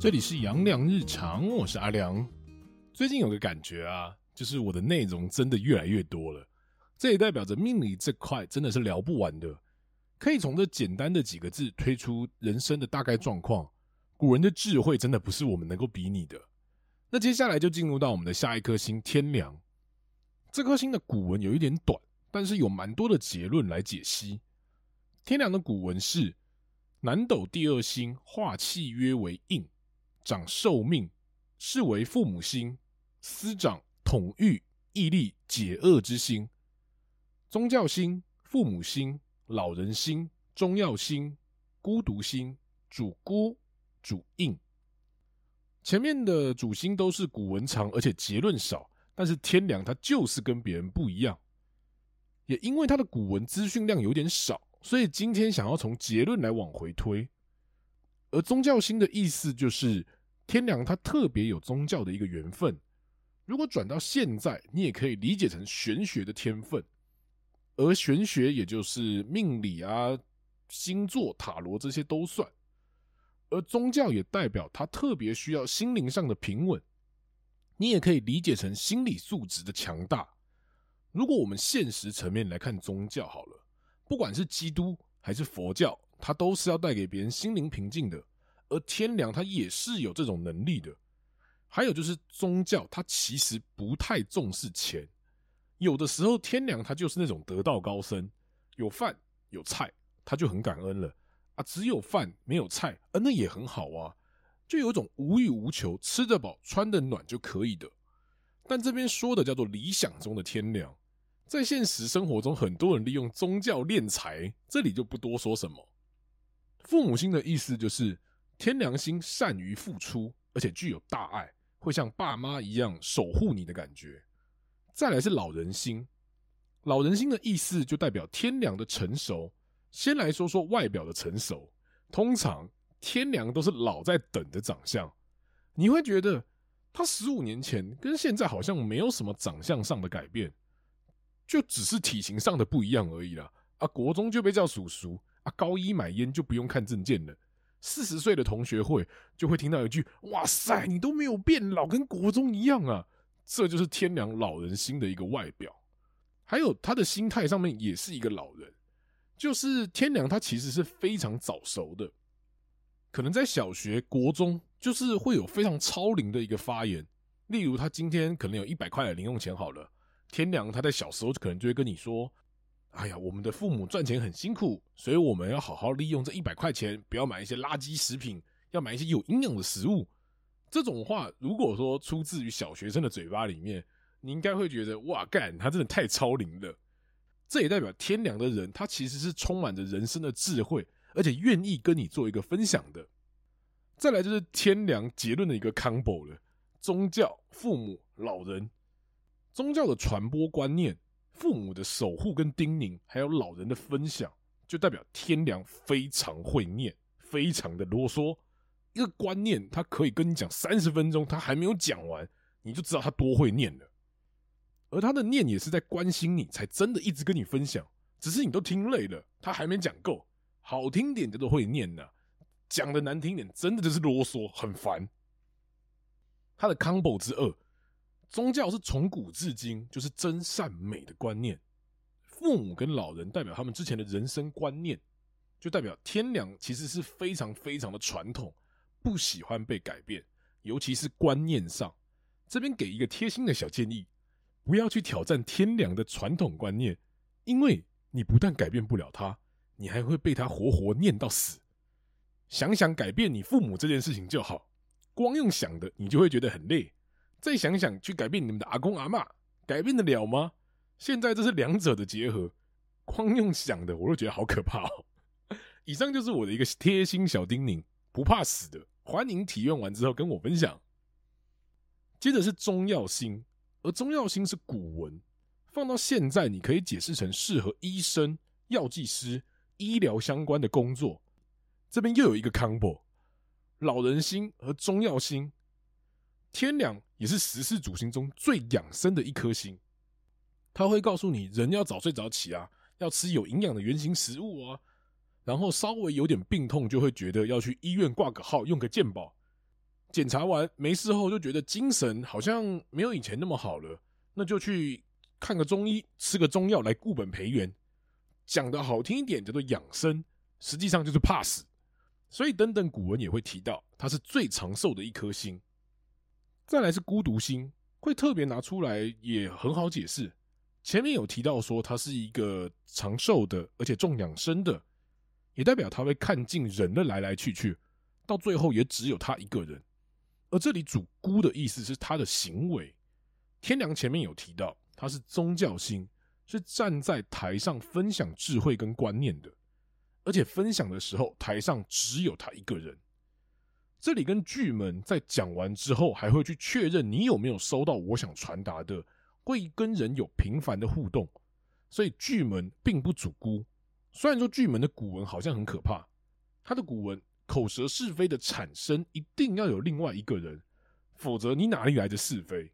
这里是阳光日常，我是阿良。最近有个感觉啊，就是我的内容真的越来越多了，这也代表着命理这块真的是聊不完的。可以从这简单的几个字推出人生的大概状况，古人的智慧真的不是我们能够比拟的。那接下来就进入到我们的下一颗星天梁，这颗星的古文有一点短，但是有蛮多的结论来解析。天梁的古文是南斗第二星，化气曰为应。长寿命，是为父母心，司长统御、毅力、解厄之心。宗教心、父母心、老人心、中药心、孤独心，主孤，主应。前面的主心都是古文长，而且结论少，但是天良它就是跟别人不一样。也因为它的古文资讯量有点少，所以今天想要从结论来往回推。而宗教星的意思就是天梁，它特别有宗教的一个缘分。如果转到现在，你也可以理解成玄学的天分。而玄学也就是命理啊、星座、塔罗这些都算。而宗教也代表它特别需要心灵上的平稳。你也可以理解成心理素质的强大。如果我们现实层面来看宗教好了，不管是基督还是佛教。它都是要带给别人心灵平静的，而天良他也是有这种能力的。还有就是宗教，它其实不太重视钱，有的时候天良他就是那种得道高僧，有饭有菜他就很感恩了啊，只有饭没有菜，啊，那也很好啊，就有种无欲无求，吃得饱穿得暖就可以的。但这边说的叫做理想中的天良，在现实生活中，很多人利用宗教敛财，这里就不多说什么。父母星的意思就是天梁星善于付出，而且具有大爱，会像爸妈一样守护你的感觉。再来是老人星，老人星的意思就代表天梁的成熟。先来说说外表的成熟，通常天梁都是老在等的长相，你会觉得他十五年前跟现在好像没有什么长相上的改变，就只是体型上的不一样而已啦。啊，国中就被叫叔叔。啊，高一买烟就不用看证件了。四十岁的同学会就会听到一句：“哇塞，你都没有变老，跟国中一样啊！”这就是天良老人心的一个外表。还有他的心态上面也是一个老人，就是天良他其实是非常早熟的，可能在小学、国中就是会有非常超龄的一个发言。例如，他今天可能有一百块的零用钱，好了，天良他在小时候可能就会跟你说。哎呀，我们的父母赚钱很辛苦，所以我们要好好利用这一百块钱，不要买一些垃圾食品，要买一些有营养的食物。这种话如果说出自于小学生的嘴巴里面，你应该会觉得哇，干，他真的太超龄了。这也代表天良的人，他其实是充满着人生的智慧，而且愿意跟你做一个分享的。再来就是天良结论的一个 combo 了：宗教、父母、老人，宗教的传播观念。父母的守护跟叮咛，还有老人的分享，就代表天良非常会念，非常的啰嗦。一个观念，他可以跟你讲三十分钟，他还没有讲完，你就知道他多会念了。而他的念也是在关心你，才真的一直跟你分享。只是你都听累了，他还没讲够。好听点的都会念呢，讲的难听点，真的就是啰嗦，很烦。他的 combo 之二。宗教是从古至今就是真善美的观念，父母跟老人代表他们之前的人生观念，就代表天良其实是非常非常的传统，不喜欢被改变，尤其是观念上。这边给一个贴心的小建议，不要去挑战天良的传统观念，因为你不但改变不了他，你还会被他活活念到死。想想改变你父母这件事情就好，光用想的你就会觉得很累。再想想，去改变你们的阿公阿嬷，改变得了吗？现在这是两者的结合，光用想的，我都觉得好可怕哦。以上就是我的一个贴心小叮咛，不怕死的，欢迎体验完之后跟我分享。接着是中药星，而中药星是古文，放到现在，你可以解释成适合医生、药剂师、医疗相关的工作。这边又有一个 combo，老人心和中药星。天梁也是十四主星中最养生的一颗星，他会告诉你人要早睡早起啊，要吃有营养的原型食物啊，然后稍微有点病痛就会觉得要去医院挂个号用个健保，检查完没事后就觉得精神好像没有以前那么好了，那就去看个中医，吃个中药来固本培元。讲的好听一点叫做养生，实际上就是怕死。所以等等古文也会提到，它是最长寿的一颗星。再来是孤独星，会特别拿出来也很好解释。前面有提到说它是一个长寿的，而且重养生的，也代表他会看尽人的来来去去，到最后也只有他一个人。而这里主孤的意思是他的行为。天梁前面有提到，他是宗教星，是站在台上分享智慧跟观念的。而且分享的时候，台上只有他一个人。这里跟巨门在讲完之后，还会去确认你有没有收到我想传达的，会跟人有频繁的互动。所以巨门并不主孤。虽然说巨门的古文好像很可怕，他的古文口舌是非的产生一定要有另外一个人，否则你哪里来的是非？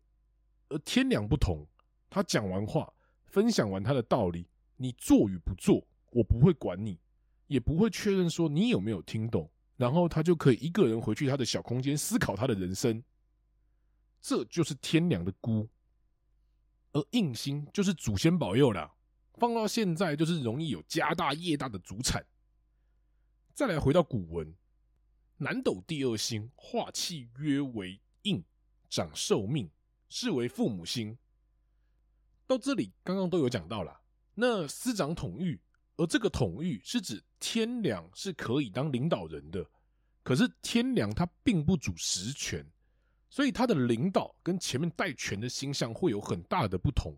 而天良不同，他讲完话，分享完他的道理，你做与不做，我不会管你。也不会确认说你有没有听懂，然后他就可以一个人回去他的小空间思考他的人生。这就是天梁的孤，而印星就是祖先保佑啦。放到现在就是容易有家大业大的祖产。再来回到古文，南斗第二星化气约为印，长寿命，是为父母星。到这里刚刚都有讲到了，那司掌统御。而这个统御是指天梁是可以当领导人的，可是天梁他并不主实权，所以他的领导跟前面带权的星象会有很大的不同。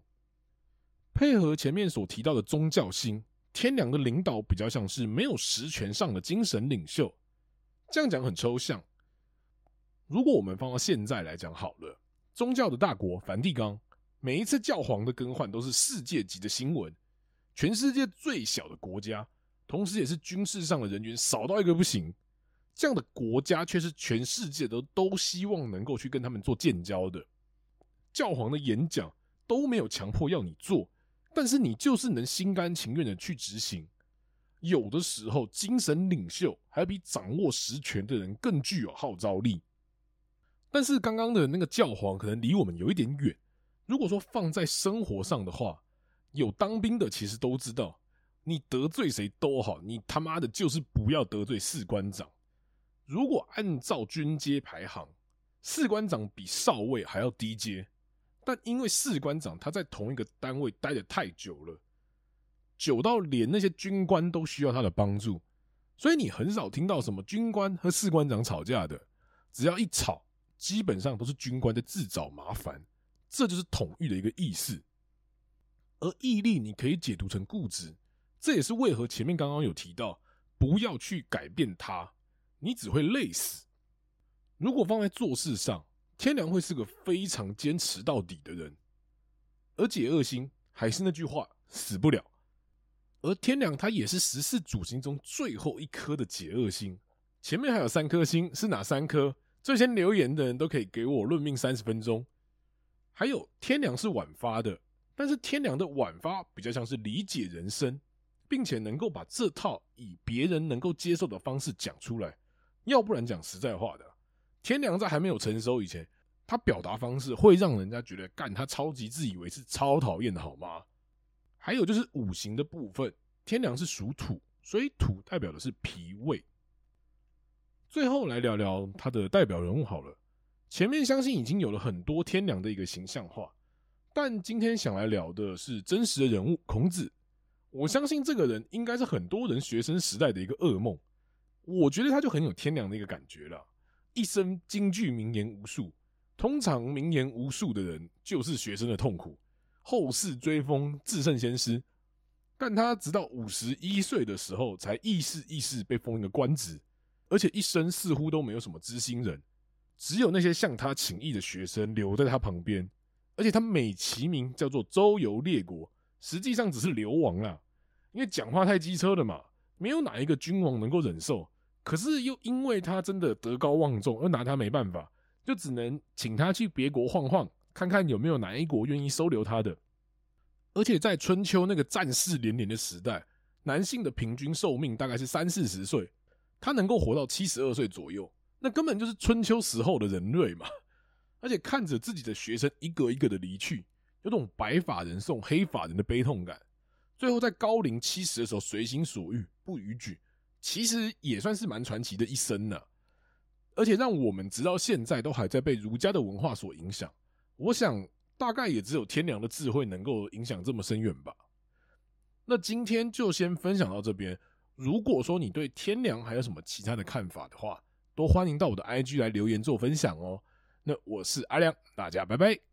配合前面所提到的宗教星，天梁的领导比较像是没有实权上的精神领袖。这样讲很抽象。如果我们放到现在来讲好了，宗教的大国梵蒂冈，每一次教皇的更换都是世界级的新闻。全世界最小的国家，同时也是军事上的人员少到一个不行，这样的国家却是全世界都都希望能够去跟他们做建交的。教皇的演讲都没有强迫要你做，但是你就是能心甘情愿的去执行。有的时候，精神领袖还比掌握实权的人更具有号召力。但是刚刚的那个教皇可能离我们有一点远。如果说放在生活上的话，有当兵的其实都知道，你得罪谁都好，你他妈的就是不要得罪士官长。如果按照军阶排行，士官长比少尉还要低阶，但因为士官长他在同一个单位待得太久了，久到连那些军官都需要他的帮助，所以你很少听到什么军官和士官长吵架的。只要一吵，基本上都是军官在自找麻烦。这就是统御的一个意思。而毅力，你可以解读成固执，这也是为何前面刚刚有提到，不要去改变它，你只会累死。如果放在做事上，天良会是个非常坚持到底的人，而解厄星还是那句话，死不了。而天良他也是十四主星中最后一颗的解厄星，前面还有三颗星，是哪三颗？最先留言的人都可以给我论命三十分钟。还有天良是晚发的。但是天良的晚发比较像是理解人生，并且能够把这套以别人能够接受的方式讲出来。要不然讲实在话的，天良在还没有成熟以前，他表达方式会让人家觉得干他超级自以为是，超讨厌的好吗？还有就是五行的部分，天良是属土，所以土代表的是脾胃。最后来聊聊他的代表人物好了，前面相信已经有了很多天良的一个形象化。但今天想来聊的是真实的人物孔子，我相信这个人应该是很多人学生时代的一个噩梦。我觉得他就很有天良的一个感觉了，一生金句名言无数。通常名言无数的人就是学生的痛苦，后世追封至圣先师。但他直到五十一岁的时候才意识意识被封一个官职，而且一生似乎都没有什么知心人，只有那些向他请益的学生留在他旁边。而且他美其名叫做周游列国，实际上只是流亡啊，因为讲话太机车了嘛，没有哪一个君王能够忍受。可是又因为他真的德高望重，而拿他没办法，就只能请他去别国晃晃，看看有没有哪一国愿意收留他的。而且在春秋那个战事连连的时代，男性的平均寿命大概是三四十岁，他能够活到七十二岁左右，那根本就是春秋时候的人类嘛。而且看着自己的学生一个一个的离去，有种白发人送黑发人的悲痛感。最后在高龄七十的时候随心所欲不逾矩，其实也算是蛮传奇的一生呢。而且让我们直到现在都还在被儒家的文化所影响。我想大概也只有天良的智慧能够影响这么深远吧。那今天就先分享到这边。如果说你对天良还有什么其他的看法的话，都欢迎到我的 IG 来留言做分享哦。那我是阿良，大家拜拜。